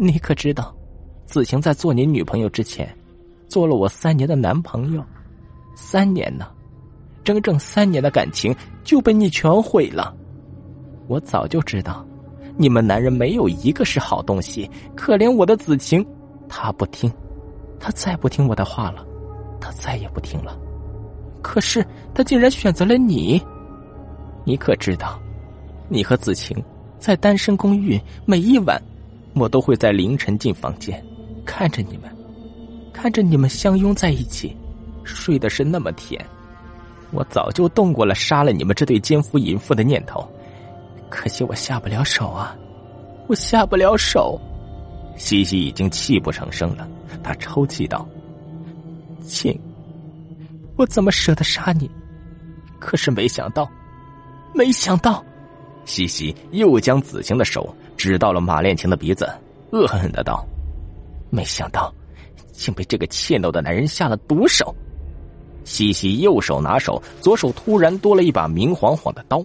你可知道，子晴在做你女朋友之前，做了我三年的男朋友，三年呢，整整三年的感情就被你全毁了。我早就知道，你们男人没有一个是好东西。可怜我的子晴，她不听，她再不听我的话了，她再也不听了。可是她竟然选择了你。你可知道，你和子晴在单身公寓，每一晚，我都会在凌晨进房间，看着你们，看着你们相拥在一起，睡的是那么甜。我早就动过了杀了你们这对奸夫淫妇的念头。可惜我下不了手啊，我下不了手。西西已经泣不成声了，他抽泣道：“亲，我怎么舍得杀你？可是没想到，没想到。”西西又将子晴的手指到了马恋情的鼻子，恶狠狠的道：“没想到，竟被这个怯懦的男人下了毒手。”西西右手拿手，左手突然多了一把明晃晃的刀。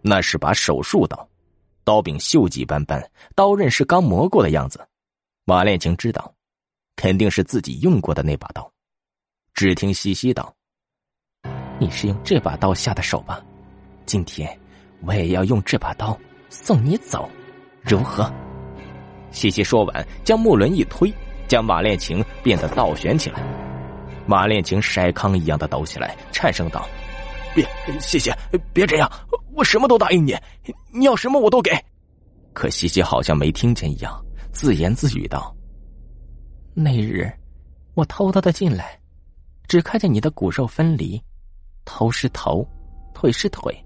那是把手术刀，刀柄锈迹斑斑，刀刃是刚磨过的样子。马恋情知道，肯定是自己用过的那把刀。只听西西道：“你是用这把刀下的手吧？今天我也要用这把刀送你走，如何？”西西说完，将木轮一推，将马恋情变得倒悬起来。马恋情筛糠一样的抖起来，颤声道：“别，谢谢，别这样。”我什么都答应你，你要什么我都给。可西西好像没听见一样，自言自语道：“那日，我偷偷的进来，只看见你的骨肉分离，头是头，腿是腿，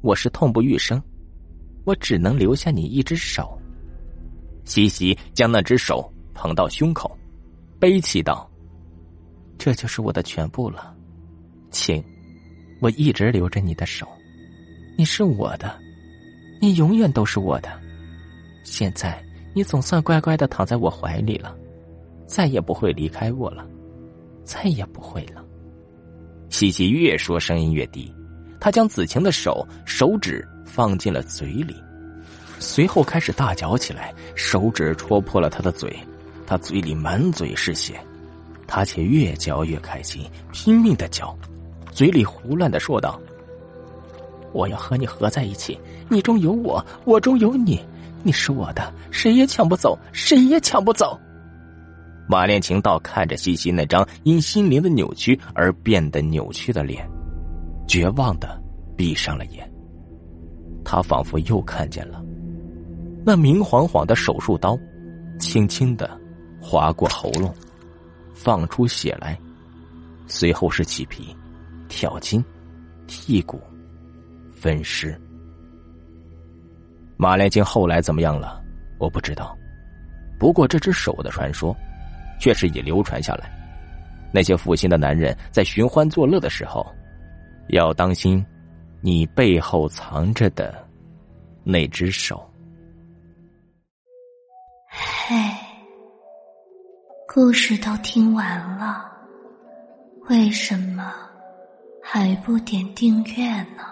我是痛不欲生，我只能留下你一只手。”西西将那只手捧到胸口，悲泣道：“这就是我的全部了，请，我一直留着你的手。”你是我的，你永远都是我的。现在你总算乖乖的躺在我怀里了，再也不会离开我了，再也不会了。西西越说声音越低，他将子晴的手手指放进了嘴里，随后开始大嚼起来，手指戳破了他的嘴，他嘴里满嘴是血，他却越嚼越开心，拼命的嚼，嘴里胡乱的说道。我要和你合在一起，你中有我，我中有你，你是我的，谁也抢不走，谁也抢不走。马恋情道看着西西那张因心灵的扭曲而变得扭曲的脸，绝望的闭上了眼。他仿佛又看见了那明晃晃的手术刀，轻轻的划过喉咙，放出血来，随后是起皮、挑筋、剔骨。分尸。马连金后来怎么样了？我不知道。不过这只手的传说，却是已流传下来。那些负心的男人在寻欢作乐的时候，要当心你背后藏着的那只手。嘿，故事都听完了，为什么还不点订阅呢？